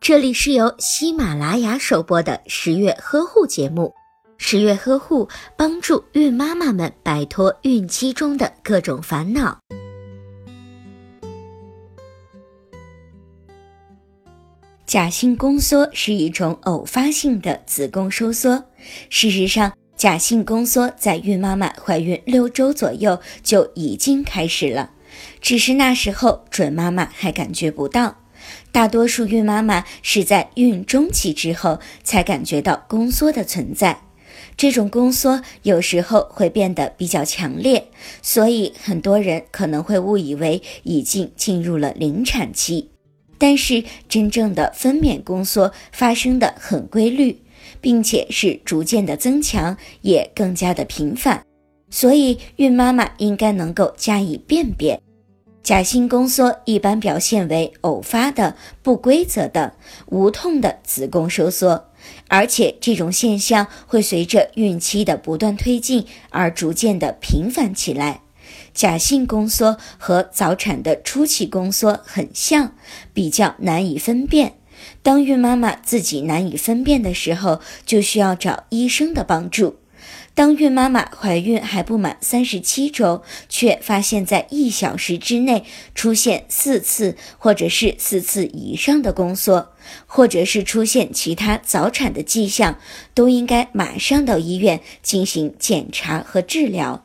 这里是由喜马拉雅首播的十月呵护节目。十月呵护帮助孕妈妈们摆脱孕期中的各种烦恼。假性宫缩是一种偶发性的子宫收缩。事实上，假性宫缩在孕妈妈怀孕六周左右就已经开始了，只是那时候准妈妈还感觉不到。大多数孕妈妈是在孕中期之后才感觉到宫缩的存在。这种宫缩有时候会变得比较强烈，所以很多人可能会误以为已经进入了临产期。但是真正的分娩宫缩发生的很规律，并且是逐渐的增强，也更加的频繁，所以孕妈妈应该能够加以辨别。假性宫缩一般表现为偶发的、不规则的、无痛的子宫收缩。而且这种现象会随着孕期的不断推进而逐渐的频繁起来。假性宫缩和早产的初期宫缩很像，比较难以分辨。当孕妈妈自己难以分辨的时候，就需要找医生的帮助。当孕妈妈怀孕还不满三十七周，却发现在一小时之内出现四次或者是四次以上的宫缩，或者是出现其他早产的迹象，都应该马上到医院进行检查和治疗。